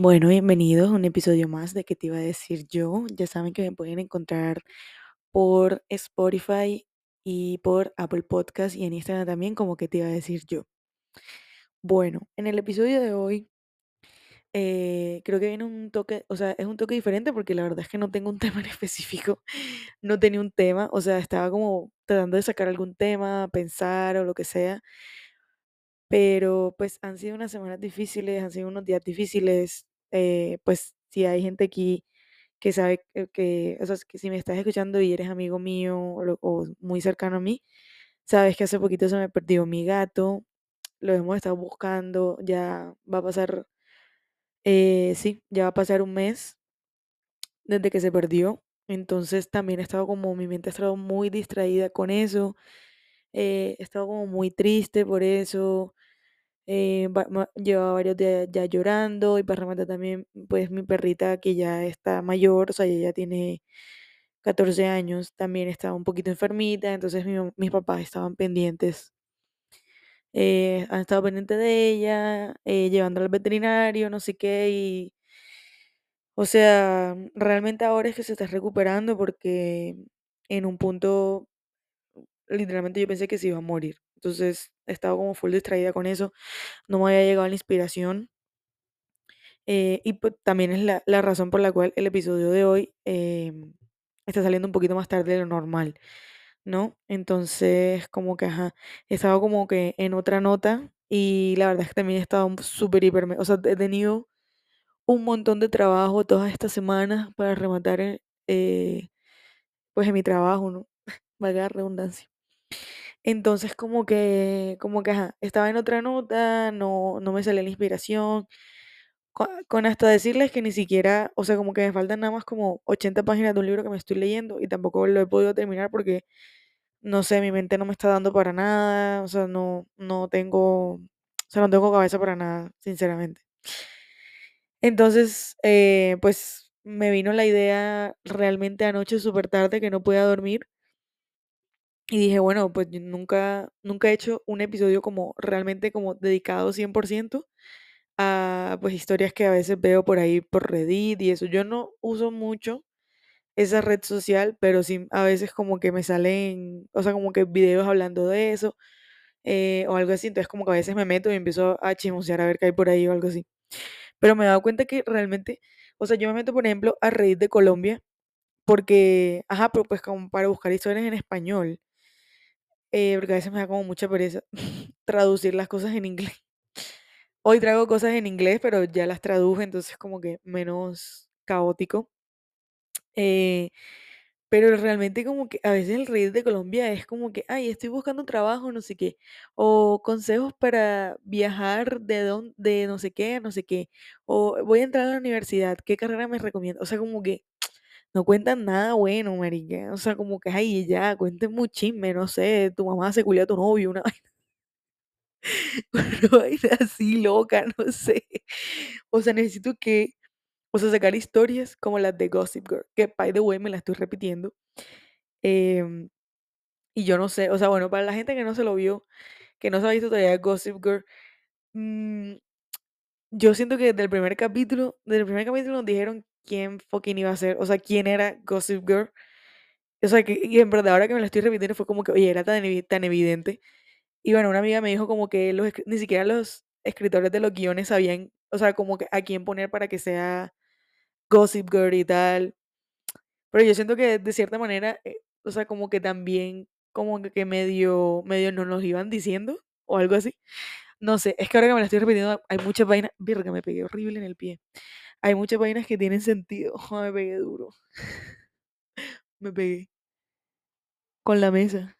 Bueno, bienvenidos a un episodio más de ¿Qué te iba a decir yo? Ya saben que me pueden encontrar por Spotify y por Apple Podcast y en Instagram también como ¿Qué te iba a decir yo? Bueno, en el episodio de hoy eh, creo que viene un toque, o sea, es un toque diferente porque la verdad es que no tengo un tema en específico, no tenía un tema, o sea, estaba como tratando de sacar algún tema, pensar o lo que sea, pero pues han sido unas semanas difíciles, han sido unos días difíciles, eh, pues si hay gente aquí que sabe que, que, o sea, que si me estás escuchando y eres amigo mío o muy cercano a mí, sabes que hace poquito se me perdió mi gato, lo hemos estado buscando, ya va a pasar, eh, sí, ya va a pasar un mes desde que se perdió, entonces también he estado como, mi mente ha estado muy distraída con eso, eh, he estado como muy triste por eso, eh, llevaba varios días ya llorando y para rematar también, pues mi perrita que ya está mayor, o sea, ella ya tiene 14 años, también estaba un poquito enfermita, entonces mis papás estaban pendientes, eh, han estado pendientes de ella, eh, llevándola al veterinario, no sé qué, y, o sea, realmente ahora es que se está recuperando porque en un punto, literalmente yo pensé que se iba a morir, entonces estaba como full distraída con eso, no me había llegado la inspiración, eh, y pues también es la, la razón por la cual el episodio de hoy em, está saliendo un poquito más tarde de lo normal. ¿no? Entonces, como que, ajá, he estado como que en otra nota y la verdad es que también he estado súper, hiper, o sea, he tenido un montón de trabajo todas estas semanas para rematar, eh, pues, en mi trabajo, ¿no? Valga la redundancia. Entonces, como que, como que, estaba en otra nota, no, no me salía la inspiración, co- con hasta decirles que ni siquiera, o sea, como que me faltan nada más como 80 páginas de un libro que me estoy leyendo y tampoco lo he podido terminar porque no sé, mi mente no me está dando para nada, o sea, no, no tengo, o sea, no tengo cabeza para nada, sinceramente. Entonces, eh, pues me vino la idea realmente anoche súper tarde que no podía dormir y dije, bueno, pues yo nunca, nunca he hecho un episodio como realmente como dedicado 100% a pues historias que a veces veo por ahí por Reddit y eso. Yo no uso mucho esa red social, pero sí a veces como que me salen, o sea, como que videos hablando de eso eh, o algo así, entonces como que a veces me meto y empiezo a chismosear a ver qué hay por ahí o algo así. Pero me he dado cuenta que realmente, o sea, yo me meto, por ejemplo, a Reddit de Colombia porque, ajá, pero pues como para buscar historias en español, eh, porque a veces me da como mucha pereza traducir las cosas en inglés. Hoy traigo cosas en inglés, pero ya las traduje, entonces como que menos caótico. Eh, Pero realmente como que a veces el Reddit de Colombia es como que, ay, estoy buscando trabajo, no sé qué, o consejos para viajar de don, de no sé qué, a no sé qué, o voy a entrar a la universidad, ¿qué carrera me recomienda? O sea, como que no cuentan nada bueno, marica, o sea, como que, ay, ya, cuenten un chisme, no sé, tu mamá se culió a tu novio, una vaina, una vaina así loca, no sé. O sea, necesito que, o sea, sacar historias como las de Gossip Girl, que, by the way, me la estoy repitiendo. em, Y yo no sé, o sea, bueno, para la gente que no se lo vio, que no se ha visto todavía Gossip Girl, mm, yo siento que desde el primer capítulo, desde el primer capítulo nos dijeron quién fucking iba a ser, o sea, quién era Gossip Girl. O sea, que, y en verdad ahora que me lo estoy repitiendo fue como que, oye, era tan, tan evidente. Y bueno, una amiga me dijo como que los, ni siquiera los escritores de los guiones sabían, o sea, como que a quién poner para que sea Gossip Girl y tal. Pero yo siento que de cierta manera, eh, o sea, como que también, como que medio, medio nos los iban diciendo, o algo así. No sé, es que ahora que me la estoy repitiendo, hay muchas vainas, que me pegué horrible en el pie. Hay muchas vainas que tienen sentido. me pegué duro. Me pegué con la mesa.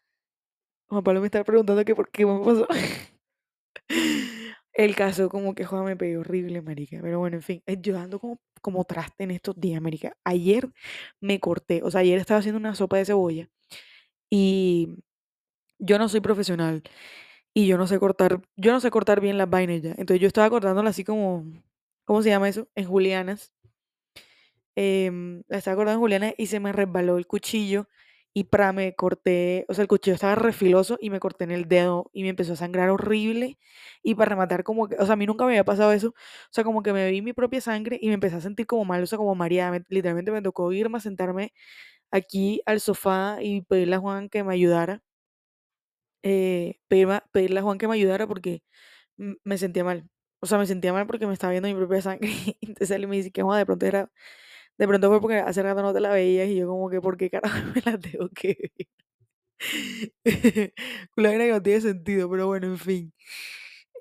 Juan Pablo me está preguntando que por qué me pasó. El caso, como que Juan me pegué horrible, marica. Pero bueno, en fin, eh, yo ando como, como traste en estos días, marica. Ayer me corté, o sea, ayer estaba haciendo una sopa de cebolla y yo no soy profesional y yo no sé cortar, yo no sé cortar bien las vainas ya. Entonces yo estaba cortándola así como, ¿cómo se llama eso? En julianas. la estaba cortando en julianas y se me resbaló el cuchillo y para me corté, o sea, el cuchillo estaba refiloso y me corté en el dedo y me empezó a sangrar horrible y para rematar como que, o sea, a mí nunca me había pasado eso, o sea, como que me vi mi propia sangre y me empecé a sentir como mal, o sea, como mareada, me- literalmente me tocó irme a sentarme aquí al sofá y pedirle a Juan que me ayudara, eh, pedirle a Juan que me ayudara porque me sentía mal. O sea, me sentía mal porque me estaba viendo mi propia sangre. Entonces él me dice que de pronto era, de pronto fue porque hace rato no te la veías y yo como que, ¿por qué carajo me la tengo que ver? Verdad que no tiene sentido, pero bueno, en fin.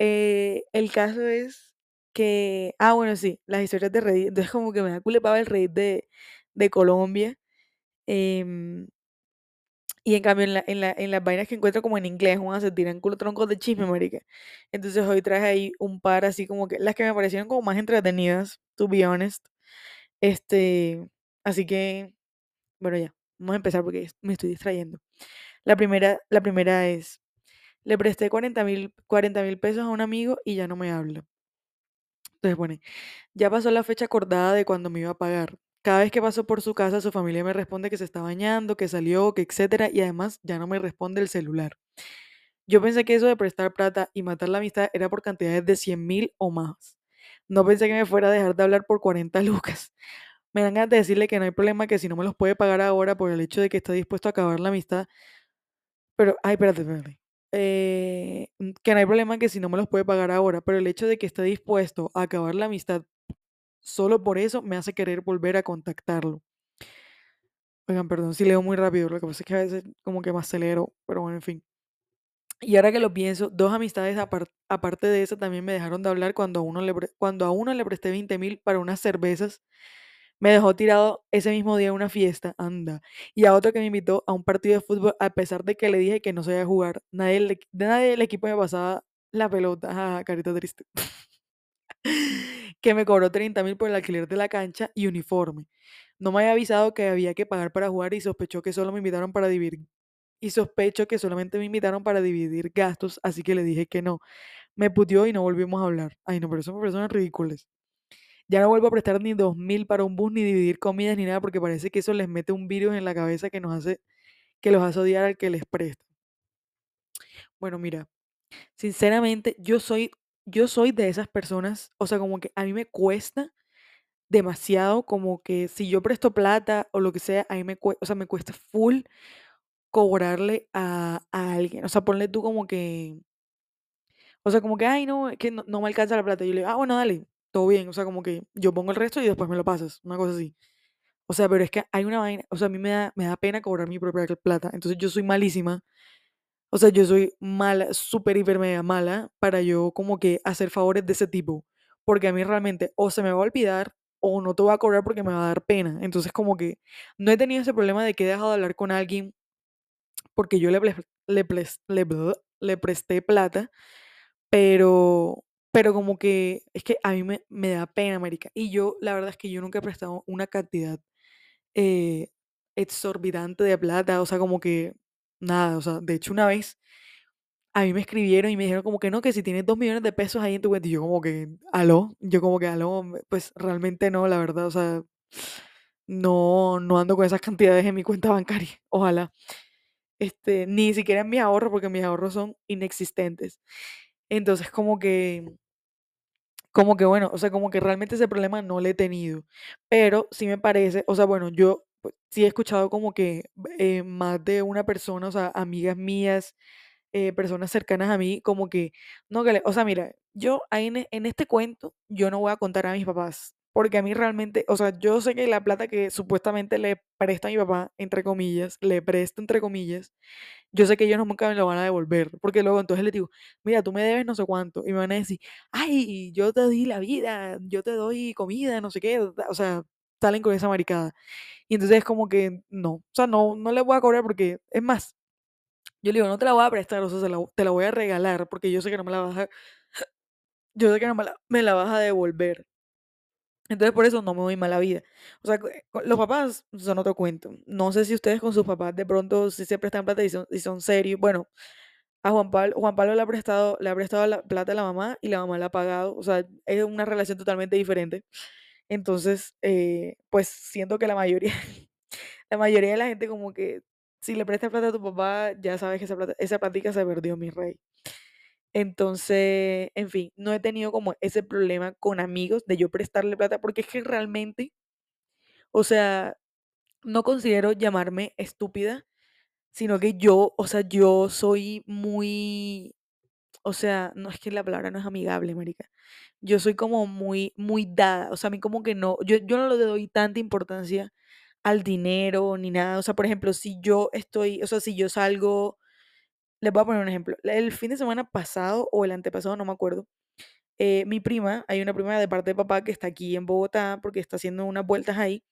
Eh, el caso es que, ah, bueno, sí, las historias de Reddit, entonces como que me da culepaba el Reddit de, de Colombia. em, y en cambio, en, la, en, la, en las vainas que encuentro como en inglés, Juan, se tiran culo troncos de chisme, marica. Entonces hoy traje ahí un par así como que, las que me parecieron como más entretenidas, to be honest. Este, así que, bueno, ya, vamos a empezar porque me estoy distrayendo. La primera, la primera es, le presté 40 mil 40 mil pesos a un amigo y ya no me habla. Entonces, bueno, ya pasó la fecha acordada de cuando me iba a pagar. Cada vez que paso por su casa, su familia me responde que se está bañando, que salió, que etcétera, y además ya no me responde el celular. Yo pensé que eso de prestar plata y matar la amistad era por cantidades de 100 mil o más. No pensé que me fuera a dejar de hablar por 40 lucas. Me dan ganas de decirle que no hay problema, que si no me los puede pagar ahora por el hecho de que está dispuesto a acabar la amistad. Pero, ay, espérate, espérate. Eh, que no hay problema que si no me los puede pagar ahora, pero el hecho de que esté dispuesto a acabar la amistad solo por eso me hace querer volver a contactarlo. Oigan, perdón si leo muy rápido, lo que pasa es que a veces como que me acelero, pero bueno, en fin. Y ahora que lo pienso, dos amistades apar- aparte de esa también me dejaron de hablar cuando a uno le, cuando a uno le presté 20 mil para unas cervezas. Me dejó tirado ese mismo día a una fiesta, anda. Y a otro que me invitó a un partido de fútbol a pesar de que le dije que no sabía jugar. Nadie, de nadie del equipo me pasaba la pelota. Carita triste. Que me cobró 30 mil por el alquiler de la cancha y uniforme. No me había avisado que había que pagar para jugar y sospechó que solo me invitaron para dividir y sospecho que solamente me invitaron para dividir gastos, así que le dije que no. Me puteó y no volvimos a hablar. Ay, no, pero me parecen ridículas. Ya no vuelvo a prestar ni dos mil para un bus, ni dividir comidas, ni nada, porque parece que eso les mete un virus en la cabeza que nos hace, que los hace odiar al que les presta. Bueno, mira, sinceramente, yo soy, yo soy de esas personas, o sea, como que a mí me cuesta demasiado, como que si yo presto plata o lo que sea, a mí me cuesta, o sea, me cuesta full cobrarle a, a alguien. O sea, ponle tú como que, o sea, como que, ay, no, es que no, me alcanza la plata. Y yo le digo, ah, bueno, dale, todo bien. O sea, como que yo pongo el resto y después me lo pasas, una cosa así. O sea, pero es que hay una vaina, o sea, a mí me da, me da pena cobrar mi propia plata. Entonces yo soy malísima. O sea, yo soy mala, súper, hiper, mega mala para yo como que hacer favores de ese tipo. Porque a mí realmente o se me va a olvidar o no te voy a cobrar porque me va a dar pena. Entonces como que no he tenido ese problema de que he dejado de hablar con alguien porque yo le, presté plata, pero, pero como que es que a mí me, da pena, marica. Y yo, la verdad es que yo nunca he prestado una cantidad eh, exorbitante de plata, o sea, como que nada, o sea, de hecho una vez a mí me escribieron y me dijeron como que no, que si tienes dos millones de pesos ahí en tu cuenta, y yo como que, aló, yo como que, aló, pues realmente no, la verdad, o sea, no, no ando con esas cantidades en mi cuenta bancaria, ojalá. Este, ni siquiera en mis ahorros, porque mis ahorros son inexistentes. Entonces, como que, como que bueno, o sea, como que realmente ese problema no lo he tenido. Pero sí me parece, o sea, bueno, yo pues, sí he escuchado como que eh, más de una persona, o sea, amigas mías, eh, personas cercanas a mí, como que, no, que le- o sea, mira, yo ahí en, e- en este cuento, yo no voy a contar a mis papás. Porque a mí realmente, o sea, yo sé que la plata que supuestamente le presta a mi papá, entre comillas, le presto entre comillas, yo sé que ellos nunca me lo van a devolver, porque luego entonces les digo, mira, tú me debes no sé cuánto, y me van a decir, ay, yo te di la vida, yo te doy comida, no sé qué, o sea, salen con esa maricada. Y entonces es como que no, o sea, no, no le voy a cobrar porque, es más, yo le digo, no te la voy a prestar, o sea, se la- te la voy a regalar, porque yo sé que no me la vas a, yo sé que no me la, me la vas a devolver. Entonces por eso no me doy mala vida. O sea, con los papás son otro cuento. No sé si ustedes con sus papás de pronto si se prestan plata y son, y son serios. Bueno, A Juan Pablo, Juan Pablo le ha prestado, le ha prestado la plata a la mamá y la mamá le ha pagado. O sea, es una relación totalmente diferente. Entonces, eh, pues siento que la mayoría, la mayoría de la gente como que si le prestas plata a tu papá, ya sabes que esa plata, esa plática se perdió, mi rey. Entonces, en fin, no he tenido como ese problema con amigos de yo prestarle plata, porque es que realmente, o sea, no considero llamarme estúpida, sino que yo, o sea, yo soy muy, o sea, no es que la palabra no es amigable, marica. Yo soy como muy, muy dada, o sea, a mí como que no, yo, yo no le doy tanta importancia al dinero ni nada. O sea, por ejemplo, si yo estoy, o sea, si yo salgo, les voy a poner un ejemplo. El fin de semana pasado o el antepasado, no me acuerdo, eh, mi prima, hay una prima de parte de papá que está aquí en Bogotá porque está haciendo unas vueltas ahí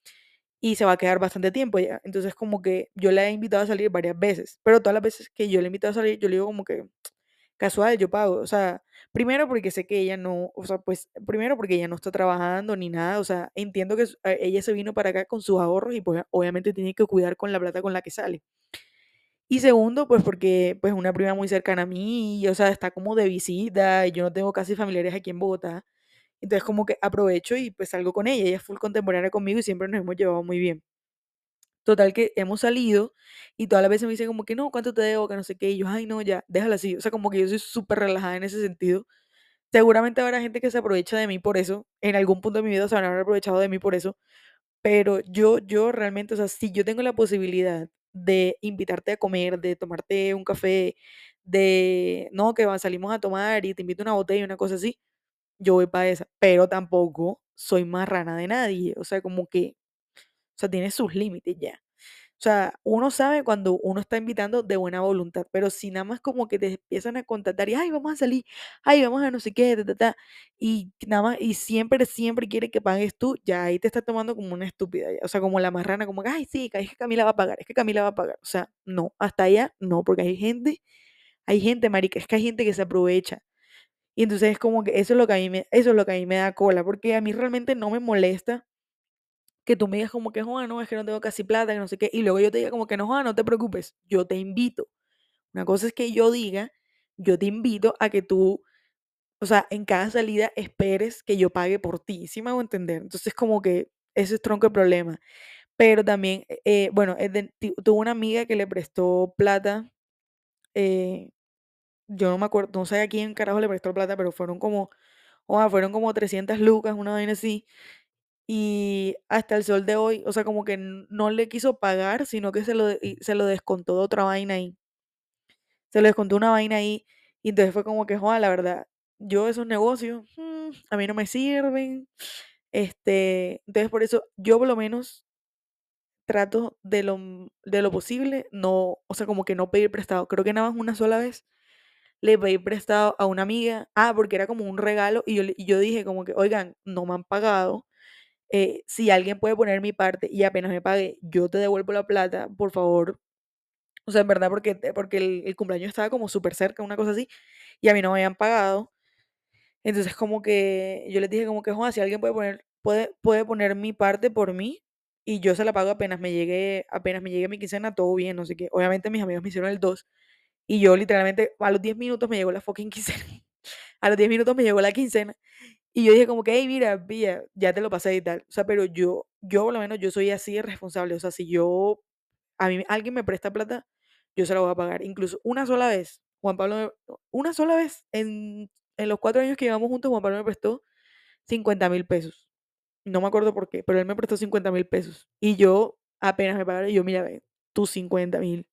y se va a quedar bastante tiempo ya. Entonces, como que yo la he invitado a salir varias veces, pero todas las veces que yo le he invitado a salir, yo le digo como que casual, yo pago. O sea, primero porque sé que ella no, o sea, pues, primero porque ella no está trabajando ni nada. O sea, entiendo que eh, ella se vino para acá con sus ahorros y pues obviamente tiene que cuidar con la plata con la que sale. Y segundo, pues porque pues una prima muy cercana a mí, y, o sea, está como de visita y yo no tengo casi familiares aquí en Bogotá. Entonces como que aprovecho y pues salgo con ella. Ella es full contemporánea conmigo y siempre nos hemos llevado muy bien. Total que hemos salido y todas las veces me dicen como que no, ¿cuánto te debo? Que no sé qué. Y yo, ay, no, ya, déjala así. O sea, como que yo soy súper relajada en ese sentido. Seguramente habrá gente que se aprovecha de mí por eso. En algún punto de mi vida se habrán aprovechado de mí por eso. Pero yo, yo realmente, o sea, si yo tengo la posibilidad de invitarte a comer, de tomarte un café, de, no, que salimos a tomar y te invito una botella, una cosa así, yo voy para esa. Pero tampoco soy marrana de nadie. O sea, como que, o sea, tiene sus límites ya. O sea, uno sabe cuando uno está invitando de buena voluntad, pero si nada más como que te empiezan a contactar y, ay, vamos a salir, ay, vamos a no sé qué, ta, ta, ta", y nada más, y siempre, siempre quiere que pagues tú, ya ahí te está tomando como una estúpida, O sea, como la marrana, como que, ay, sí, es que Camila va a pagar, es que Camila va a pagar. O sea, no, hasta allá no, porque hay gente, hay gente, marica, es que hay gente que se aprovecha. Y entonces es como que eso es lo que a mí me, eso es lo que a mí me da cola, porque a mí realmente no me molesta que tú me digas como que, Juan, no, es que no tengo casi plata, que no sé qué, y luego yo te diga como que, no, Juan, no te preocupes, yo te invito. Una cosa es que yo diga, yo te invito a que tú, o sea, en cada salida esperes que yo pague por ti, ¿sí me hago entender? Entonces como que ese es tronco el problema. Pero también, eh, eh, bueno, tuvo una amiga que le prestó plata, eh, yo no me acuerdo, no sé a quién carajo le prestó plata, pero fueron como, o fueron como 300 lucas, una vaina así. Y hasta el sol de hoy, o sea, como que no le quiso pagar, sino que se lo, se lo descontó de otra vaina ahí. Se lo descontó una vaina ahí. Y entonces fue como que, joder, la verdad, yo esos negocios, mm, a mí no me sirven. Este, entonces por eso yo por lo menos trato de lo, m- de lo posible, no, o sea, como que no pedir prestado. Creo que nada más una sola vez le pedí prestado a una amiga, ah, porque era como un regalo, y yo, y yo dije como que, oigan, no me han pagado eh, si alguien puede poner mi parte y apenas me pague, yo te devuelvo la plata, por favor. O sea, en verdad, porque, porque el, el cumpleaños estaba como súper cerca, una cosa así, y a mí no me habían pagado. Entonces, como que yo les dije como que, Juan, si alguien puede poner, puede, puede poner mi parte por mí y yo se la pago apenas me llegue, apenas me llegue mi quincena, todo bien, no sé qué. Obviamente mis amigos me hicieron el 2 y yo literalmente a los 10 minutos me llegó la fucking quincena. A los 10 minutos me llegó la quincena y yo dije como que, hey, mira, pilla, ya te lo pasé y tal. O sea, pero yo, yo por lo menos, yo soy así de responsable. O sea, si yo, a mí alguien me presta plata, yo se la voy a pagar. Incluso una sola vez, Juan Pablo, una sola vez, en, en los cuatro años que llevamos juntos, Juan Pablo me prestó cincuenta mil pesos. No me acuerdo por qué, pero él me prestó cincuenta mil pesos. Y yo apenas me pagaron, y yo, mira, ve, tus cincuenta mil,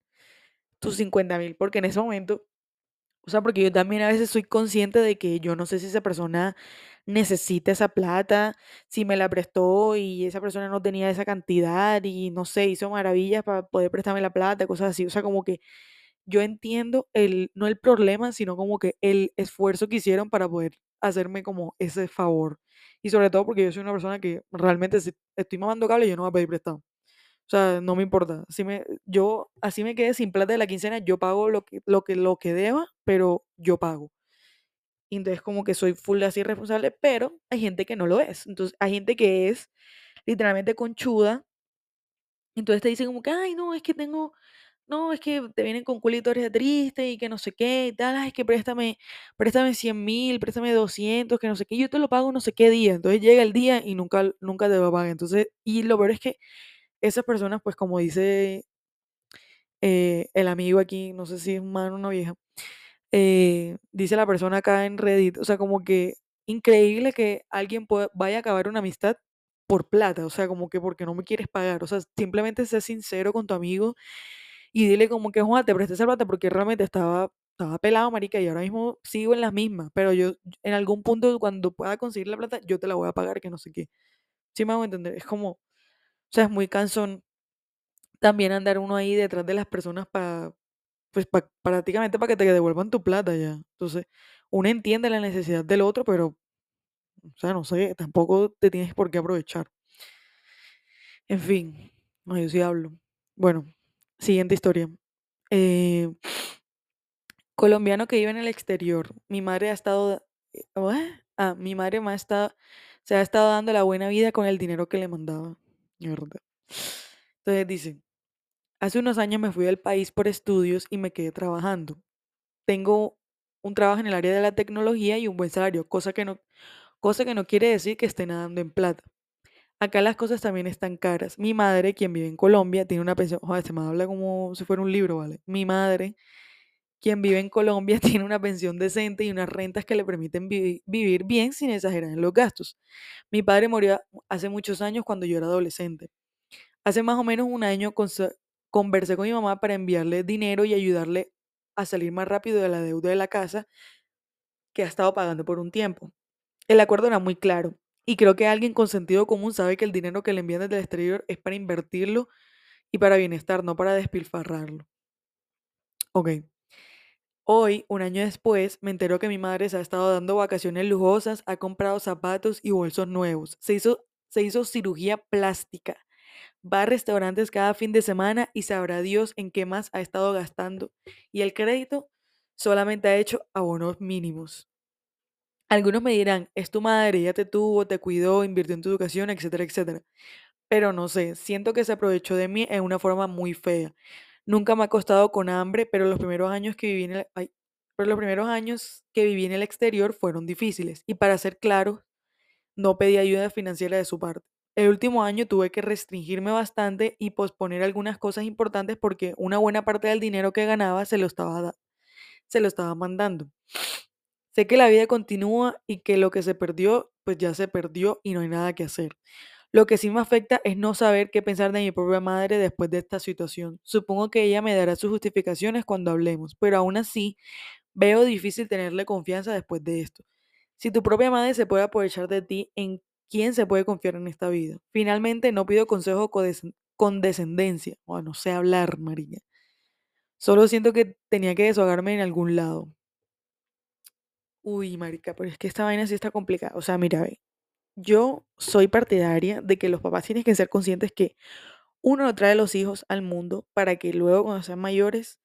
tus cincuenta mil, porque en ese momento o sea, porque yo también a veces soy consciente de que yo no sé si esa persona necesita esa plata, si me la prestó y esa persona no tenía esa cantidad y no sé, hizo maravillas para poder prestarme la plata, cosas así. O sea, como que yo entiendo el, no el problema, sino como que el esfuerzo que hicieron para poder hacerme como ese favor. Y sobre todo porque yo soy una persona que realmente estoy mamando cable, yo no voy a pedir prestado. O sea, no me importa. Si me, yo, así me quedé sin plata de la quincena, yo pago lo que, lo que, lo que deba, pero yo pago. Y entonces como que soy full así responsable, pero hay gente que no lo es. Entonces hay gente que es literalmente conchuda. Entonces te dicen como que, ay, no, es que tengo, no, es que te vienen con culito eres triste y que no sé qué y tal, es que préstame, préstame 100 mil, préstame 200, que no sé qué, yo te lo pago no sé qué día. Entonces llega el día y nunca, nunca te lo pagan. Entonces, y lo peor es que esas personas, pues como dice eh, el amigo aquí, no sé si es un o una vieja, eh, dice la persona acá en Reddit, o sea, como que increíble que alguien vaya a acabar una amistad por plata, o sea, como que porque no me quieres pagar, o sea, simplemente sé sincero con tu amigo y dile como que, Juan, te presté esa plata porque realmente estaba, estaba pelado, marica, y ahora mismo sigo en las mismas, pero yo en algún punto cuando pueda conseguir la plata, yo te la voy a pagar, que no sé qué. Sí me hago entender, es como, sea, es muy cansón también andar uno ahí detrás de las personas para, pues pa- prácticamente para que te devuelvan tu plata ya. Entonces, uno entiende la necesidad del otro, pero, o sea, no sé, tampoco te tienes por qué aprovechar. En fin, no, yo sí hablo. Bueno, siguiente historia. Eh, colombiano que vive en el exterior. Mi madre ha estado, eh. Ah, mi madre me ha estado, se ha estado dando la buena vida con el dinero que le mandaba. Mierda. Entonces dice, hace unos años me fui del país por estudios y me quedé trabajando. Tengo un trabajo en el área de la tecnología y un buen salario, cosa que no, cosa que no quiere decir que esté nadando en plata. Acá las cosas también están caras. Mi madre, quien vive en Colombia, tiene una pensión, joder, se me habla como si fuera un libro, ¿vale? Mi madre, quien vive en Colombia, tiene una pensión decente y unas rentas que le permiten vivi- vivir bien sin exagerar en los gastos. Mi padre murió hace muchos años cuando yo era adolescente. Hace más o menos un año conversé con mi mamá para enviarle dinero y ayudarle a salir más rápido de la deuda de la casa que ha estado pagando por un tiempo. El acuerdo era muy claro y creo que alguien con sentido común sabe que el dinero que le envían desde el exterior es para invertirlo y para bienestar, no para despilfarrarlo. Ok. Hoy, un año después, me enteró que mi madre se ha estado dando vacaciones lujosas, ha comprado zapatos y bolsos nuevos, se hizo, se hizo cirugía plástica, va a restaurantes cada fin de semana y sabrá Dios en qué más ha estado gastando. Y el crédito solamente ha hecho abonos mínimos. Algunos me dirán, es tu madre, ella te tuvo, te cuidó, invirtió en tu educación, etcétera, etcétera. Pero no sé, siento que se aprovechó de mí en una forma muy fea. Nunca me ha costado con hambre, pero los primeros años que viví en el, ay, los primeros años que viví en el exterior fueron difíciles. Y para ser claro, no pedí ayuda financiera de su parte. El último año tuve que restringirme bastante y posponer algunas cosas importantes porque una buena parte del dinero que ganaba se lo estaba, se lo estaba mandando. Sé que la vida continúa y que lo que se perdió, pues ya se perdió y no hay nada que hacer. Lo que sí me afecta es no saber qué pensar de mi propia madre después de esta situación. Supongo que ella me dará sus justificaciones cuando hablemos, pero aún así veo difícil tenerle confianza después de esto. Si tu propia madre se puede aprovechar de ti, ¿en quién se puede confiar en esta vida? Finalmente, no pido consejo condesc- condescendencia. Bueno, no sé hablar, María. Solo siento que tenía que desahogarme en algún lado. Uy, marica, pero es que esta vaina sí está complicada. O sea, mira, ve, yo soy partidaria de que los papás tienen que ser conscientes que uno no trae los hijos al mundo para que luego cuando sean mayores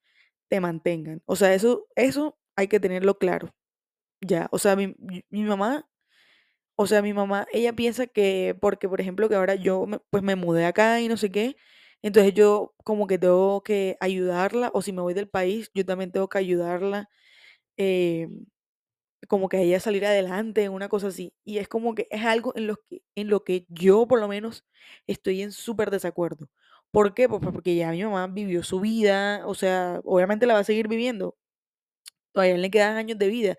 te mantengan. O sea, eso, eso hay que tenerlo claro. Ya, o sea, mi, mi- mamá, o sea, mi mamá, ella piensa que porque, por ejemplo, que ahora yo me- pues me mudé acá y no sé qué, entonces yo como que tengo que ayudarla, o si me voy del país, yo también tengo que ayudarla. eh, como que ella salir adelante, una cosa así. Y es como que es algo en lo que, en lo que yo por lo menos estoy en súper desacuerdo. ¿Por qué? Pues porque ya mi mamá vivió su vida, o sea, obviamente la va a seguir viviendo, todavía le quedan años de vida,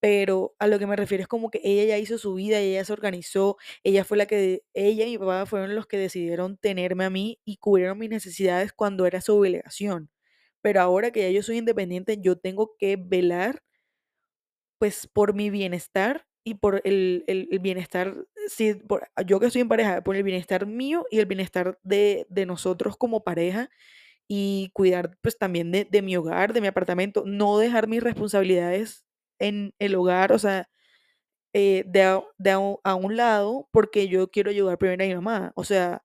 pero a lo que me refiero es como que ella ya hizo su vida, ella se organizó, ella fue la que, ella y mi papá fueron los que decidieron tenerme a mí y cubrieron mis necesidades cuando era su obligación. Pero ahora que ya yo soy independiente, yo tengo que velar pues por mi bienestar y por el, el- bienestar, sí, por, yo que estoy en pareja, por el bienestar mío y el bienestar de, de nosotros como pareja y cuidar pues también de, de mi hogar, de mi apartamento, no dejar mis responsabilidades en el hogar, o sea, eh, de, a, de a un a un lado porque yo quiero ayudar primero a mi mamá, o sea,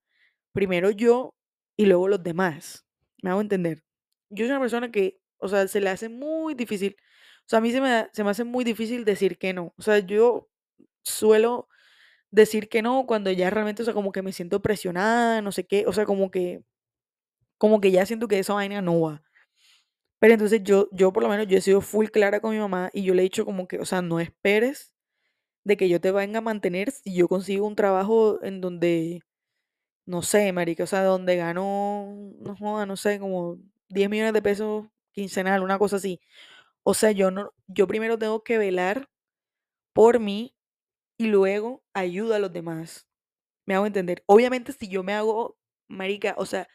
primero yo y luego los demás, me hago entender. Yo soy una persona que, o sea, se le hace muy difícil, sea, a mí se me, se me hace muy difícil decir que no, o sea, yo suelo decir que no cuando ya realmente, o sea, como que me siento presionada, no sé qué, o sea, como que, como que ya siento que esa vaina no va. Pero entonces yo, yo por lo menos, yo he sido full clara con mi mamá y yo le he dicho como que, o sea, no esperes de que yo te venga a mantener si yo consigo un trabajo en donde, no sé, marica, o sea, donde gano, no joda, no sé, como 10 millones de pesos quincenal, una cosa así. O sea, yo no, yo primero tengo que velar por mí y luego ayudo a los demás. Me hago entender. Obviamente, si yo me hago, marica, o sea,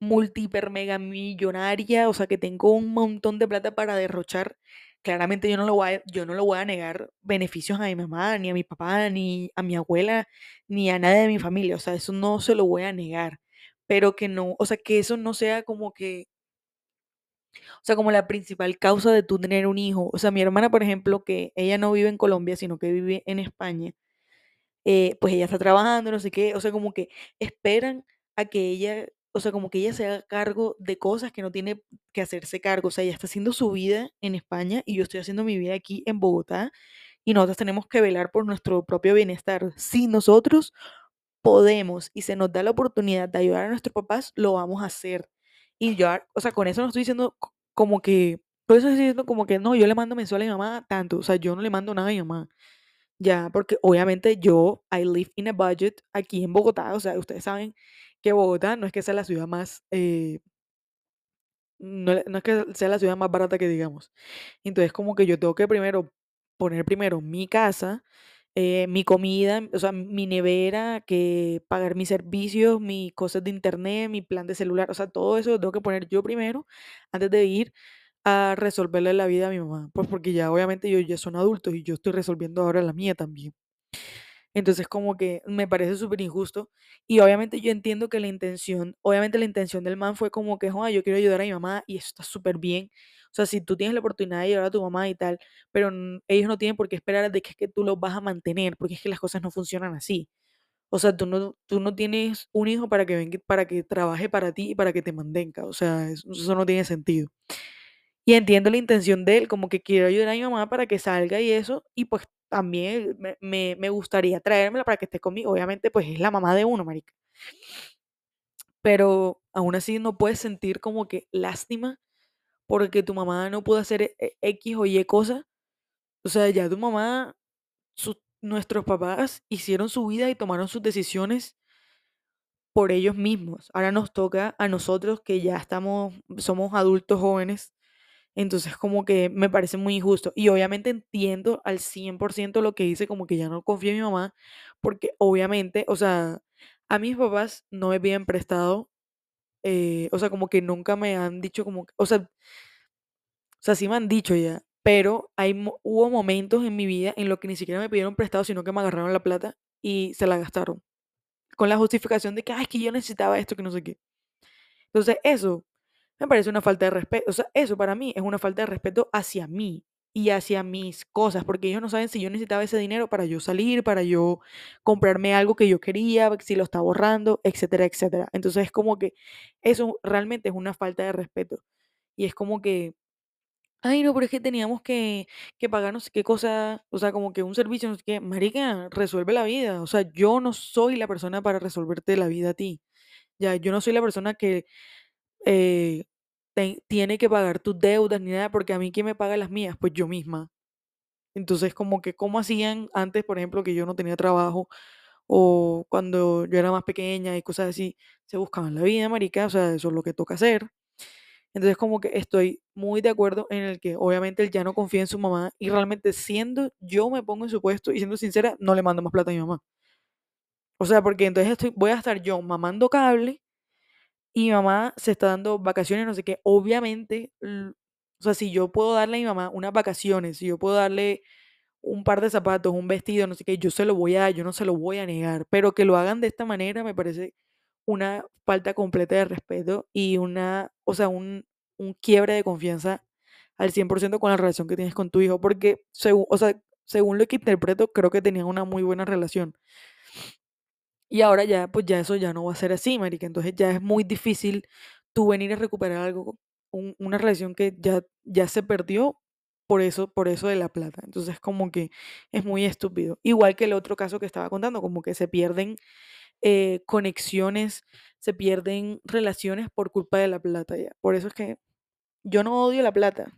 multiper mega millonaria, o sea, que tengo un montón de plata para derrochar, claramente yo no lo voy a, yo no lo voy a negar beneficios a mi mamá, ni a mi papá, ni a mi abuela, ni a nadie de mi familia, o sea, eso no se lo voy a negar, pero que no, o sea, que eso no sea como que, o sea, como la principal causa de tú tener un hijo. O sea, mi hermana, por ejemplo, que ella no vive en Colombia, sino que vive en España, eh, pues ella está trabajando, no sé qué, o sea, como que esperan a que ella, o sea, como que ella se haga cargo de cosas que no tiene que hacerse cargo, o sea, ella está haciendo su vida en España y yo estoy haciendo mi vida aquí en Bogotá y nosotros tenemos que velar por nuestro propio bienestar. Si nosotros podemos y se nos da la oportunidad de ayudar a nuestros papás, lo vamos a hacer. Y yo, o sea, con eso no estoy diciendo como que, por eso estoy diciendo como que no, yo le mando mensual a mi mamá tanto, o sea, yo no le mando nada a mi mamá. Ya, porque obviamente yo, I live in a budget aquí en Bogotá, o sea, ustedes saben que Bogotá no es que sea la ciudad más, eh, no, no es que sea la ciudad más barata que digamos. Entonces, como que yo tengo que primero poner primero mi casa, eh, mi comida, o sea, mi nevera, que pagar mis servicios, mis cosas de internet, mi plan de celular, o sea, todo eso lo tengo que poner yo primero antes de ir a resolverle la vida a mi mamá. Pues porque ya obviamente yo ya son adultos y yo estoy resolviendo ahora la mía también. Entonces como que me parece súper injusto y obviamente yo entiendo que la intención, obviamente la intención del man fue como que, joder, yo quiero ayudar a mi mamá y eso está súper bien. O sea, si tú tienes la oportunidad de ayudar a tu mamá y tal, pero ellos no tienen por qué esperar de que es que tú los vas a mantener, porque es que las cosas no funcionan así. O sea, tú no, tú no tienes un hijo para que venga, para que trabaje para ti y para que te mantenga. O sea, eso, eso no tiene sentido. Y entiendo la intención de él, como que quiero ayudar a mi mamá para que salga y eso, y pues también me, me, me gustaría traérmela para que esté conmigo. Obviamente, pues es la mamá de uno, marica. Pero aún así no puedes sentir como que lástima porque tu mamá no pudo hacer e- e- X o Y cosa. O sea, ya tu mamá, nuestros papás hicieron su vida y tomaron sus decisiones por ellos mismos. Ahora nos toca a nosotros que ya estamos, somos adultos jóvenes Entonces, como que me parece muy injusto. Y obviamente entiendo al 100% lo que dice, como que ya no confío en mi mamá, porque obviamente, o sea, a mis papás no me piden prestado, eh, o sea, como que nunca me han dicho como, o sea, o sea, sí me han dicho ya, pero hay, hubo momentos en mi vida en los que ni siquiera me pidieron prestado, sino que me agarraron la plata y se la gastaron, con la justificación de que, ay, es que yo necesitaba esto, que no sé qué. Entonces, eso me parece una falta de respeto. O sea, eso para mí es una falta de respeto hacia mí y hacia mis cosas, porque ellos no saben si yo necesitaba ese dinero para yo salir, para yo comprarme algo que yo quería, si lo estaba borrando, etcétera, etcétera. Entonces, es como que eso realmente es una falta de respeto. Y es como que, ay, no, pero es que teníamos que, que pagar no sé qué cosa, o sea, como que un servicio, no. Marica, resuelve la vida. O sea, yo no soy la persona para resolverte la vida a ti. Ya, yo no soy la persona que eh, tiene que pagar tus deudas ni nada, porque a mí quién me paga las mías, pues yo misma. Entonces, como que, ¿cómo hacían antes, por ejemplo, que yo no tenía trabajo o cuando yo era más pequeña y cosas así, se buscaban la vida, marica, o sea, eso es lo que toca hacer. Entonces, como que estoy muy de acuerdo en el que obviamente él ya no confía en su mamá y realmente siendo yo me pongo en su puesto y siendo sincera, no le mando más plata a mi mamá. O sea, porque entonces estoy, voy a estar yo mamando cable y mi mamá se está dando vacaciones, no sé qué. Obviamente, o sea, si yo puedo darle a mi mamá unas vacaciones, si yo puedo darle un par de zapatos, un vestido, no sé qué, yo se lo voy a dar, yo no se lo voy a negar. Pero que lo hagan de esta manera me parece una falta completa de respeto y una, o sea, un, un quiebre de confianza al 100% con la relación que tienes con tu hijo. Porque, según, o sea, según lo que interpreto, creo que tenían una muy buena relación. Y ahora ya, pues ya eso ya no va a ser así, marica. Entonces ya es muy difícil tú venir a recuperar algo, un- una relación que ya, ya se perdió por eso, por eso de la plata. Entonces como que es muy estúpido. Igual que el otro caso que estaba contando, como que se pierden eh, conexiones, se pierden relaciones por culpa de la plata ya. Por eso es que yo no odio la plata,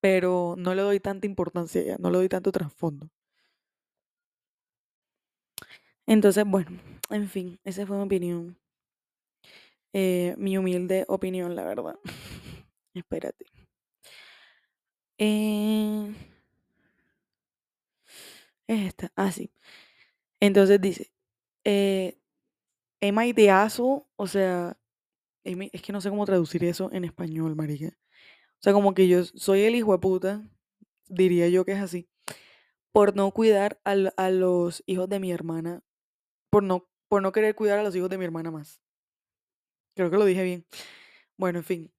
pero no le doy tanta importancia ya, no le doy tanto trasfondo. Entonces, bueno, en fin, esa fue mi opinión. eh, mi humilde opinión, la verdad. Espérate. Eh, es esta. Ah, sí. Entonces dice, eh, am I? O sea, es que no sé cómo traducir eso en español, marica. O sea, como que yo soy el hijo de puta, diría yo que es así, por no cuidar a, los hijos de mi hermana, por no, por no querer cuidar a los hijos de mi hermana más. Creo que lo dije bien. Bueno, en fin,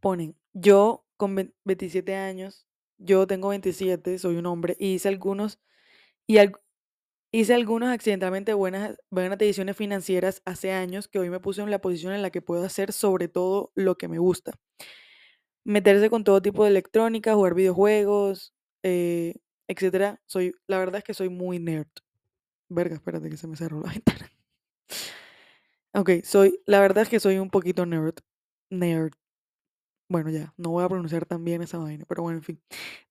ponen, yo con ve- 27 años, yo tengo 27, soy un hombre, y hice algunos, y hice algunas accidentalmente buenas, buenas decisiones financieras hace años que hoy me puse en la posición en la que puedo hacer sobre todo lo que me gusta. Meterse con todo tipo de electrónica, jugar videojuegos, eh, etcétera. Soy, la verdad es que soy muy nerd. Verga, espérate que se me cerró la ventana. Ok, soy, la verdad es que soy un poquito nerd. Nerd. Bueno, ya, no voy a pronunciar tan bien esa vaina, pero bueno, en fin.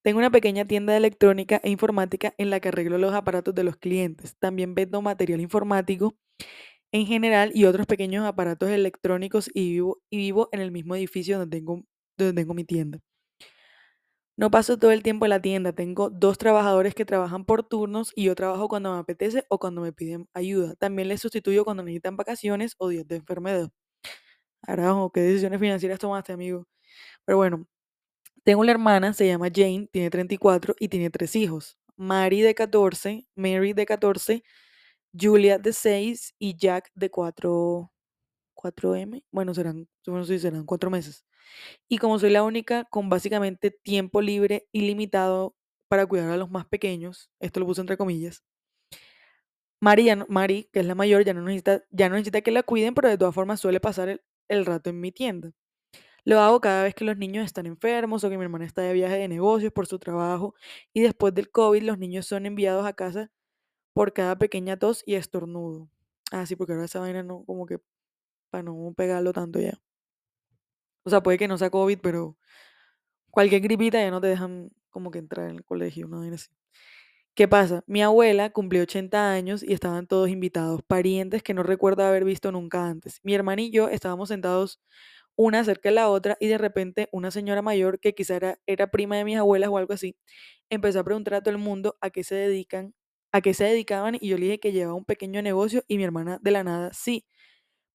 Tengo una pequeña tienda de electrónica e informática en la que arreglo los aparatos de los clientes. También vendo material informático en general y otros pequeños aparatos electrónicos y vivo, y vivo en el mismo edificio donde tengo, donde tengo mi tienda. No paso todo el tiempo en la tienda, tengo dos trabajadores que trabajan por turnos y yo trabajo cuando me apetece o cuando me piden ayuda. También les sustituyo cuando necesitan vacaciones o días de enfermedad. Carajo, ¿qué decisiones financieras tomaste, amigo? Pero bueno, tengo una hermana, se llama Jane, tiene 34 y tiene tres hijos. Mary de 14, Mary de 14, Julia de 6 y Jack de 4, 4M. Bueno, serán, bueno, sí, serán 4 meses. Y como soy la única con básicamente tiempo libre ilimitado para cuidar a los más pequeños, esto lo puse entre comillas, Mari, no- que es la mayor, ya no, necesita, ya no necesita que la cuiden, pero de todas formas suele pasar el, el rato en mi tienda. Lo hago cada vez que los niños están enfermos o que mi hermana está de viaje de negocios por su trabajo y después del COVID los niños son enviados a casa por cada pequeña tos y estornudo. Ah, sí, porque ahora esa vaina no, como que para no pegarlo tanto ya. O sea, puede que no sea COVID, pero cualquier gripita ya no te dejan como que entrar en el colegio, una vaina así. ¿Qué pasa? Mi abuela cumplió 80 años y estaban todos invitados, parientes que no recuerdo haber visto nunca antes. Mi hermana y yo estábamos sentados una cerca de la otra y de repente una señora mayor que quizá era, era prima de mis abuelas o algo así, empezó a preguntar a todo el mundo a qué se dedican, a qué se dedicaban y yo le dije que llevaba un pequeño negocio y mi hermana de la nada, sí.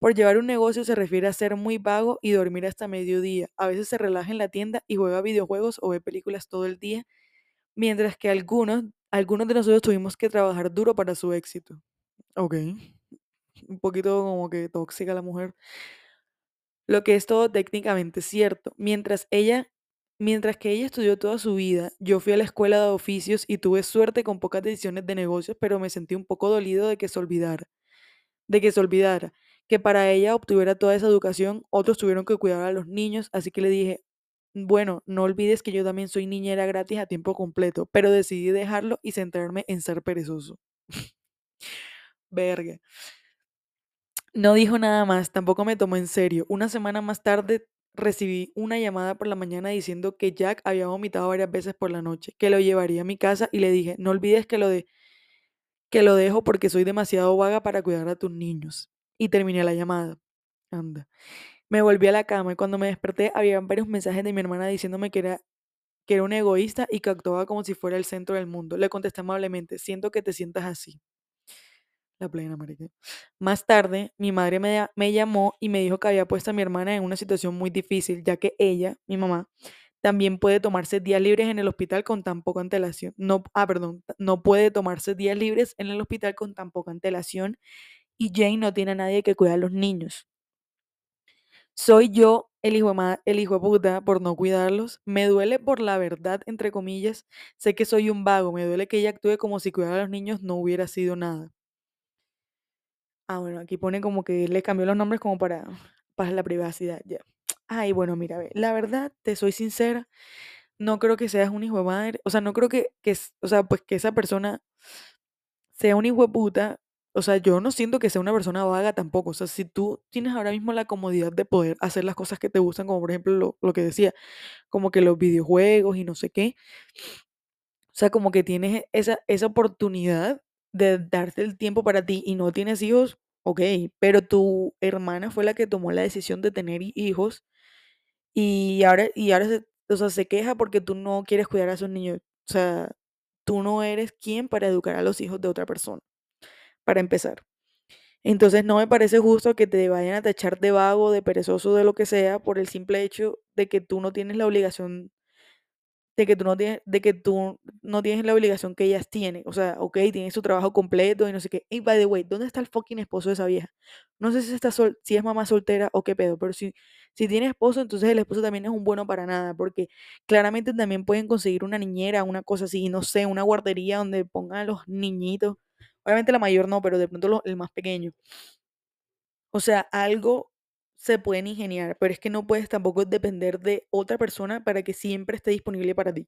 Por llevar un negocio se refiere a ser muy vago y dormir hasta mediodía. A veces se relaja en la tienda y juega videojuegos o ve películas todo el día, mientras que algunos, algunos de nosotros tuvimos que trabajar duro para su éxito. Ok. Un poquito como que tóxica la mujer. Lo que es todo técnicamente cierto. Mientras ella, mientras que ella estudió toda su vida, yo fui a la escuela de oficios y tuve suerte con pocas decisiones de negocios, pero me sentí un poco dolido de que se olvidara, de que se olvidara que para ella obtuviera toda esa educación, otros tuvieron que cuidar a los niños, así que le dije, bueno, no olvides que yo también soy niñera gratis a tiempo completo, pero decidí dejarlo y centrarme en ser perezoso. Verga. No dijo nada más, tampoco me tomó en serio. Una semana más tarde recibí una llamada por la mañana diciendo que Jack había vomitado varias veces por la noche, que lo llevaría a mi casa y le dije, no olvides que lo, de que lo dejo porque soy demasiado vaga para cuidar a tus niños. Y terminé la llamada. Anda. Me volví a la cama y cuando me desperté había varios mensajes de mi hermana diciéndome que era, que era un egoísta y que actuaba como si fuera el centro del mundo. Le contesté amablemente, siento que te sientas así. La plena, marica. Más tarde, mi madre me, me llamó y me dijo que había puesto a mi hermana en una situación muy difícil, ya que ella, mi mamá, también puede tomarse días libres en el hospital con tan poca antelación. No, ah, perdón, no puede tomarse días libres en el hospital con tan poca antelación y Jane no tiene a nadie que cuide a los niños. Soy yo el hijo el hijo de puta por no cuidarlos. Me duele por la verdad, entre comillas. Sé que soy un vago. Me duele que ella actúe como si cuidar a los niños no hubiera sido nada. Ah, bueno, aquí pone como que le cambió los nombres como para, para la privacidad, ya. Ay, bueno, mira, ve, la verdad, te soy sincera, no creo que seas un hijo de madre, o sea, no creo que, que, o sea, pues que esa persona sea un hijo de puta, o sea, yo no siento que sea una persona vaga tampoco, o sea, si tú tienes ahora mismo la comodidad de poder hacer las cosas que te gustan, como por ejemplo lo, lo que decía, como que los videojuegos y no sé qué, o sea, como que tienes esa, esa oportunidad de darte el tiempo para ti y no tienes hijos, ok, pero tu hermana fue la que tomó la decisión de tener hijos y ahora, y ahora se, o sea, se queja porque tú no quieres cuidar a esos niños. O sea, tú no eres quien para educar a los hijos de otra persona, para empezar. Entonces no me parece justo que te vayan a tachar de vago, de perezoso, de lo que sea, por el simple hecho de que tú no tienes la obligación de que tú no tienes, de que tú no tienes la obligación que ellas tienen. O sea, ok, tiene su trabajo completo y no sé qué. Y by the way, ¿dónde está el fucking esposo de esa vieja? No sé si está sol, si es mamá soltera o qué pedo, pero si, si tiene esposo, entonces el esposo también es un bueno para nada, porque claramente también pueden conseguir una niñera, una cosa así, no sé, una guardería donde pongan a los niñitos. Obviamente la mayor no, pero de pronto lo- el más pequeño. O sea, algo se pueden ingeniar, pero es que no puedes tampoco depender de otra persona para que siempre esté disponible para ti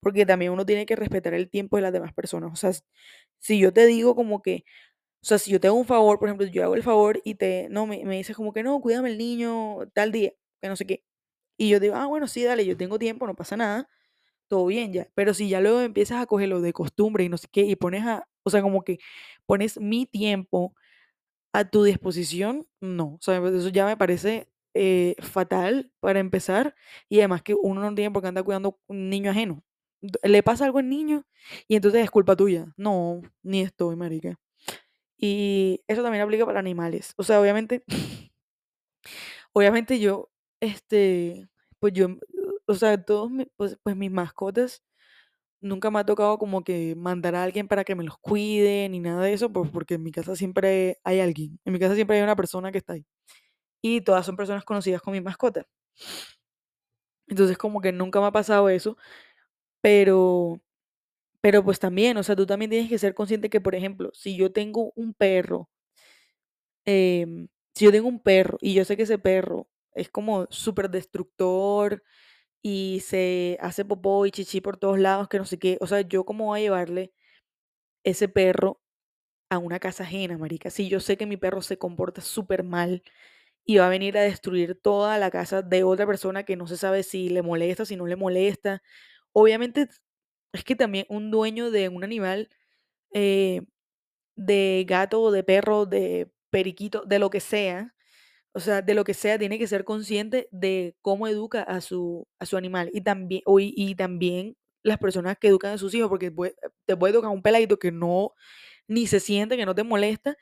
porque también uno tiene que respetar el tiempo de las demás personas. O sea, si yo te digo como que, o sea, si yo te hago un favor, por ejemplo, yo hago el favor y te, no, me, me dices como que no, cuídame el niño tal día, que no sé qué. Y yo digo, ah, bueno, sí, dale, yo tengo tiempo, no pasa nada, todo bien ya. Pero si ya luego empiezas a cogerlo de costumbre y no sé qué, y pones a, o sea, como que pones mi tiempo a tu disposición, no. O sea, pues, eso ya me parece eh, fatal para empezar. Y además que uno no tiene por qué andar cuidando un niño ajeno. Le pasa algo al niño y entonces es culpa tuya. No, ni estoy, marica. Y eso también aplica para animales. O sea, obviamente, obviamente yo, este, pues yo, o sea, todos, pues, pues mis mascotas, nunca me ha tocado como que mandar a alguien para que me los cuide ni nada de eso, pues porque en mi casa siempre hay alguien. En mi casa siempre hay una persona que está ahí. y todas son personas conocidas con mi mascota. Entonces como que nunca me ha pasado eso, pero, pero pues también, o sea, tú también tienes que ser consciente que, por ejemplo, si yo tengo un perro, em, si yo tengo un perro y yo sé que ese perro es como súper destructor y se hace popó y chichi por todos lados, que no sé qué, o sea, yo cómo voy a llevarle ese perro a una casa ajena, marica, si yo sé que mi perro se comporta súper mal y va a venir a destruir toda la casa de otra persona que no se sabe si le molesta, si no le molesta. Obviamente es que también un dueño de un animal, eh, de gato, de perro, de periquito, de lo que sea, o sea, de lo que sea, tiene que ser consciente de cómo educa a su, a su animal. Y también, y, y también las personas que educan a sus hijos, porque puede- te puede tocar un peladito que no ni se siente, que no te molesta,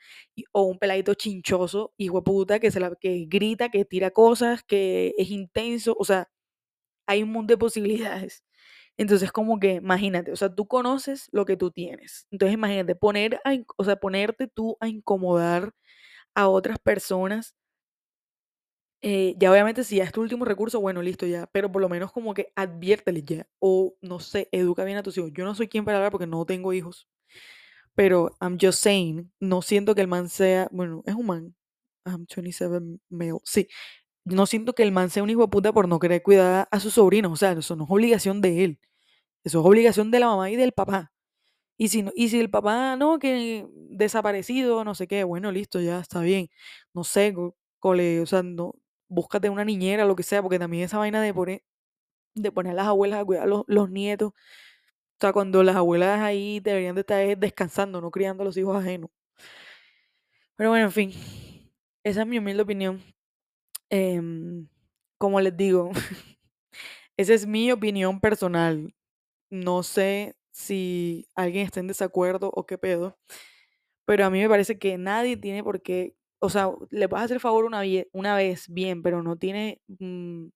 o un peladito chinchoso, hijo de puta, que, se la, que grita, que tira cosas, que es intenso, o sea, hay un mundo de posibilidades. Entonces, como que, imagínate, o sea, tú conoces lo que tú tienes. Entonces, imagínate, poner a o sea, ponerte tú a incomodar a otras personas, eh, ya obviamente si ya es tu último recurso, bueno, listo ya, pero por lo menos como que adviérteles ya, o no sé, educa bien a tus hijos. Yo no soy quien para hablar porque no tengo hijos, Pero I'm just saying, no siento que el man sea, bueno, es un man. I'm 27 male. Sí, no siento que el man sea un hijo de puta por no querer cuidar a sus sobrinos. O sea, eso no es obligación de él. Eso es obligación de la mamá y del papá. Y si, y si el papá, no, que desaparecido, no sé qué, bueno, listo, ya está bien. No sé, co- cole, o sea, no, búscate una niñera, lo que sea, porque también esa vaina de poner, de poner a las abuelas a cuidar a los, los nietos. O sea, cuando las abuelas ahí deberían de estar es descansando, no criando a los hijos ajenos. Pero bueno, en fin, esa es mi humilde opinión. Em, como les digo, esa es mi opinión personal. No sé si alguien está en desacuerdo o qué pedo, pero a mí me parece que nadie tiene por qué, o sea, le vas a hacer favor una, una vez, bien, pero no tiene, mm,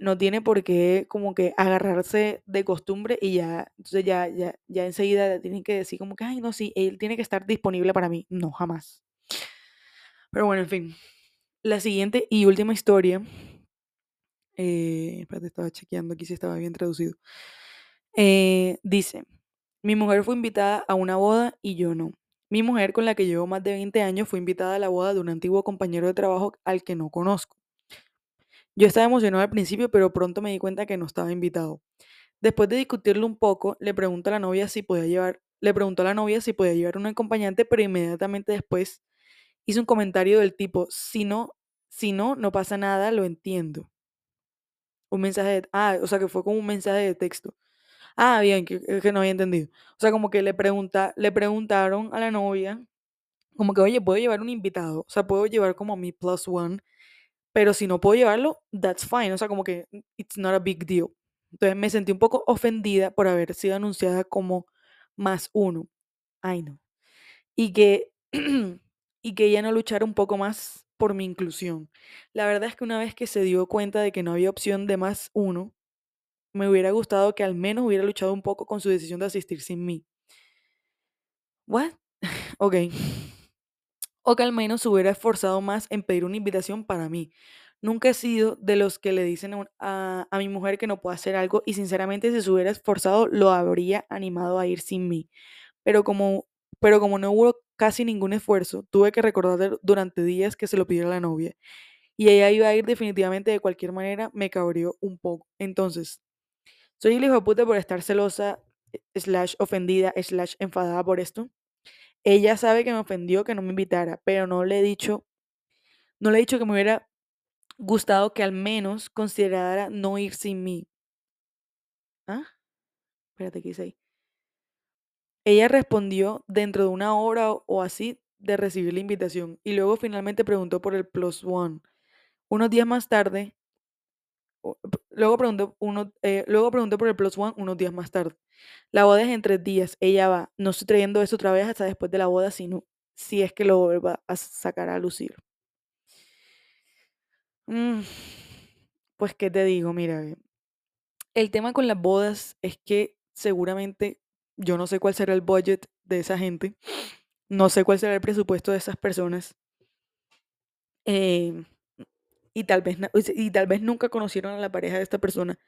no tiene por qué como que agarrarse de costumbre y ya, entonces ya, ya, ya enseguida le tienen que decir como que, ay, no, sí, él tiene que estar disponible para mí. No, jamás. Pero bueno, en fin. La siguiente y última historia, eh, espérate, estaba chequeando aquí si estaba bien traducido. Eh, dice, mi mujer fue invitada a una boda y yo no. Mi mujer, con la que llevo más de 20 años, fue invitada a la boda de un antiguo compañero de trabajo al que no conozco. Yo estaba emocionado al principio, pero pronto me di cuenta que no estaba invitado. Después de discutirlo un poco, le pregunto a la novia si podía llevar, le preguntó a la novia si podía llevar un acompañante, pero inmediatamente después hizo un comentario del tipo, si no, si no, no pasa nada, lo entiendo. Un mensaje de, ah, o sea, que fue como un mensaje de texto. Ah, bien, que, no había entendido. O sea, como que le pregunta, le preguntaron a la novia como que, oye, puedo llevar un invitado, o sea, puedo llevar como mi plus one, pero si no puedo llevarlo, that's fine, o sea, como que it's not a big deal. Entonces me sentí un poco ofendida por haber sido anunciada como más uno. Ay, no. Y que, y que ella no luchara un poco más por mi inclusión. La verdad es que una vez que se dio cuenta de que no había opción de más uno, me hubiera gustado que al menos hubiera luchado un poco con su decisión de asistir sin mí. ¿What? ok. O que al menos se hubiera esforzado más en pedir una invitación para mí. Nunca he sido de los que le dicen a, a, mi mujer que no puede hacer algo y sinceramente si se hubiera esforzado lo habría animado a ir sin mí. Pero como, pero como no hubo casi ningún esfuerzo, tuve que recordar durante días que se lo pidió la novia. Y ella iba a ir definitivamente de cualquier manera, me cabrió un poco. Entonces, soy el hijo de puta por estar celosa, slash ofendida, slash enfadada por esto. Ella sabe que me ofendió que no me invitara, pero no le he dicho, no le he dicho que me hubiera gustado que al menos considerara no ir sin mí. ¿Ah? Espérate, ¿qué hice ahí? Ella respondió dentro de una hora o así de recibir la invitación y luego finalmente preguntó por el plus one. Unos días más tarde, luego preguntó, uno, eh, luego preguntó por el plus one unos días más tarde. La boda es en tres días. Ella va. No estoy trayendo eso otra vez hasta después de la boda, sino si es que lo vuelva a sacar a lucir. Mm, pues, ¿qué te digo? Mira, el tema con las bodas es que seguramente yo no sé cuál será el budget de esa gente. No sé cuál será el presupuesto de esas personas. Eh, y, tal vez, y tal vez nunca conocieron a la pareja de esta persona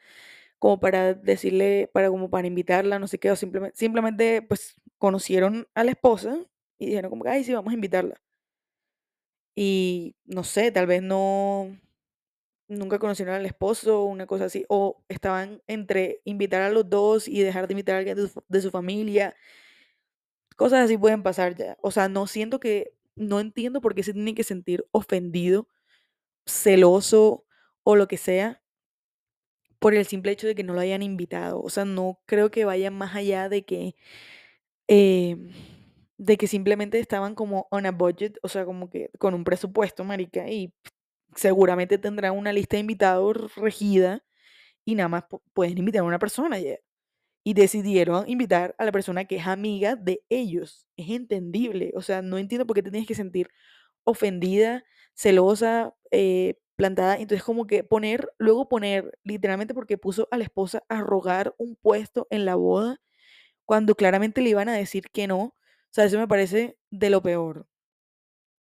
como para decirle, para como para invitarla, no sé qué, o simplemente, simplemente pues conocieron a la esposa y dijeron como, ay, sí, vamos a invitarla. Y no sé, tal vez no, nunca conocieron al esposo, una cosa así, o estaban entre invitar a los dos y dejar de invitar a alguien de su, de su familia. Cosas así pueden pasar ya. O sea, no siento que, no entiendo por qué se tiene que sentir ofendido, celoso o lo que sea por el simple hecho de que no lo hayan invitado. O sea, no creo que vaya más allá de que, eh, de que simplemente estaban como on a budget, o sea, como que con un presupuesto, marica, y seguramente tendrán una lista de invitados regida y nada más pueden invitar a una persona ya. Y decidieron invitar a la persona que es amiga de ellos. Es entendible. O sea, no entiendo por qué te tienes que sentir ofendida, celosa, eh, plantada. Entonces, como que poner, luego poner, literalmente porque puso a la esposa a rogar un puesto en la boda, cuando claramente le iban a decir que no. O sea, eso me parece de lo peor.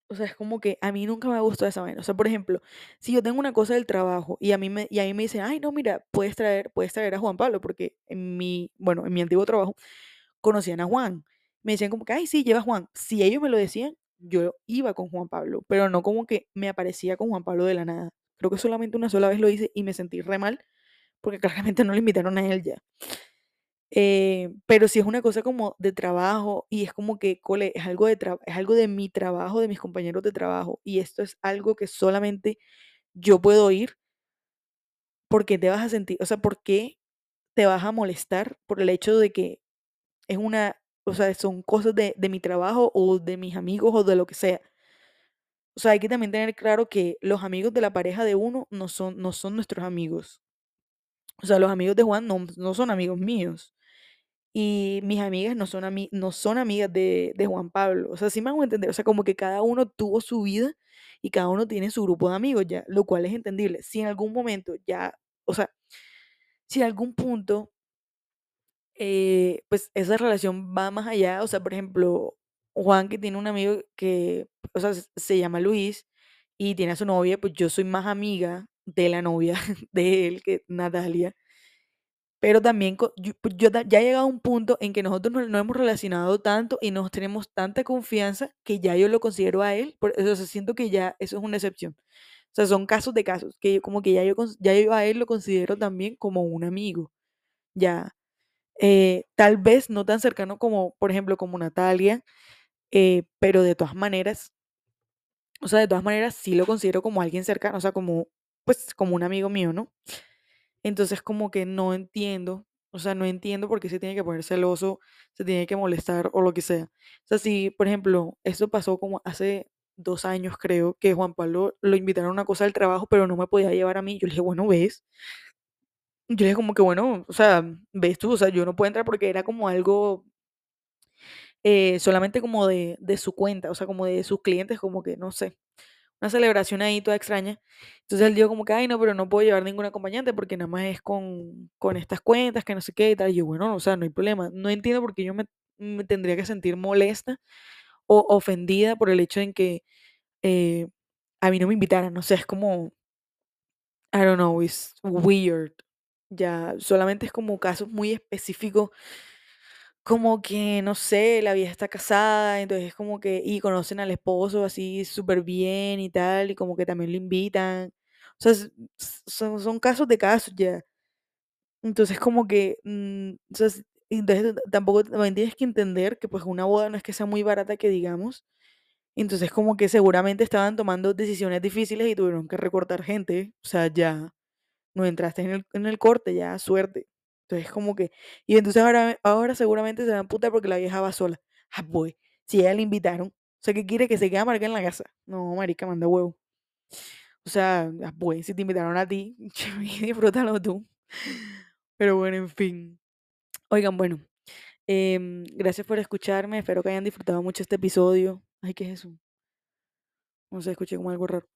O sea, es como que a mí nunca me gustado esa vaina. O sea, por ejemplo, si yo tengo una cosa del trabajo y a mí me, y a mí me dicen, ay, no, mira, puedes traer, puedes traer a Juan Pablo, porque en mi, bueno, en mi antiguo trabajo conocían a Juan. Me decían como que, ay, sí, lleva a Juan. Si ellos me lo decían, yo iba con Juan Pablo, pero no como que me aparecía con Juan Pablo de la nada. Creo que solamente una sola vez lo hice y me sentí re mal, porque claramente no le invitaron a él ya. Eh, pero si es una cosa como de trabajo y es como que, cole, es algo de, es algo de mi trabajo, de mis compañeros de trabajo, y esto es algo que solamente yo puedo ir, porque te vas a sentir, o sea, ¿por qué te vas a molestar por el hecho de que es una, o sea, son cosas de, de mi trabajo o de mis amigos o de lo que sea? O sea, hay que también tener claro que los amigos de la pareja de uno no son, no son nuestros amigos. O sea, los amigos de Juan no, no son amigos míos. Y mis amigas no son, no son amigas de, de Juan Pablo. O sea, sí me hago entender. O sea, como que cada uno tuvo su vida y cada uno tiene su grupo de amigos ya, lo cual es entendible. Si en algún momento ya, o sea, si en algún punto, eh, pues esa relación va más allá, o sea, por ejemplo, Juan que tiene un amigo que, o sea, se llama Luis y tiene a su novia, pues yo soy más amiga de la novia de él que Natalia. Pero también yo, pues, ya he llegado a un punto en que nosotros nos, hemos relacionado tanto y nos tenemos tanta confianza que ya yo lo considero a él, por eso siento que ya eso es una excepción. O sea, son casos de casos, que como que ya yo, ya yo a él lo considero también como un amigo. Ya, eh, tal vez no tan cercano como, por ejemplo, como Natalia, eh, pero de todas maneras, o sea, de todas maneras sí lo considero como alguien cercano, o sea, como, pues, como un amigo mío, ¿no? Entonces como que no entiendo O sea, no entiendo por qué se tiene que poner celoso, se tiene que molestar o lo que sea. O sea, si, por ejemplo, esto pasó como hace dos años, creo, que Juan Pablo lo invitaron a una cosa del trabajo, pero no me podía llevar a mí. Yo le dije, bueno, ves. Yo dije como que, bueno, o sea, ves tú, o sea, yo no puedo entrar porque era como algo eh, solamente como de, de su cuenta, o sea, como de sus clientes, como que, no sé, una celebración ahí toda extraña. Entonces él dijo como que, ay, no, pero no puedo llevar ningún acompañante porque nada más es con, con estas cuentas, que no sé qué y tal. Y yo, bueno, o sea, no hay problema. No entiendo por qué yo me, me tendría que sentir molesta o ofendida por el hecho en que eh, a mí no me invitaran. O sea, es como, I don't know, it's weird. Ya, solamente es como casos muy específicos como que, no sé, la vieja está casada, entonces como que, y conocen al esposo así súper bien y tal, y como que también lo invitan. O sea, son, son casos de casos ya. Entonces como que, mm, entonces tampoco también tienes que entender que pues una boda no es que sea muy barata que digamos. Entonces como que seguramente estaban tomando decisiones difíciles y tuvieron que recortar gente. O sea, ya entraste en el, en el corte, ya, suerte. Entonces, como que, y entonces ahora, ahora seguramente se van a putar porque la vieja va sola. Ah, pues, si ella le invitaron, o sea, que quiere que se quede marcada en la casa. No, marica, manda huevo. O sea, ah, pues, si te invitaron a ti, disfrútalo tú. Pero bueno, en fin. Oigan, bueno, em, gracias por escucharme. Espero que hayan disfrutado mucho este episodio. Ay, ¿qué es eso? No sé, escuché como algo raro.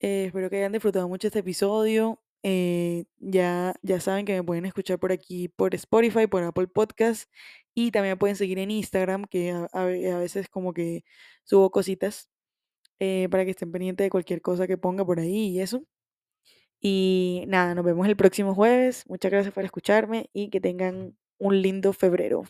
Eh, espero que hayan disfrutado mucho este episodio. Eh, ya, ya saben que me pueden escuchar por aquí, por Spotify, por Apple Podcast. Y también me pueden seguir en Instagram, que a, a ve- a veces como que subo cositas eh, para que estén pendientes de cualquier cosa que ponga por ahí y eso. Y nada, nos vemos el próximo jueves. Muchas gracias por escucharme y que tengan un lindo febrero.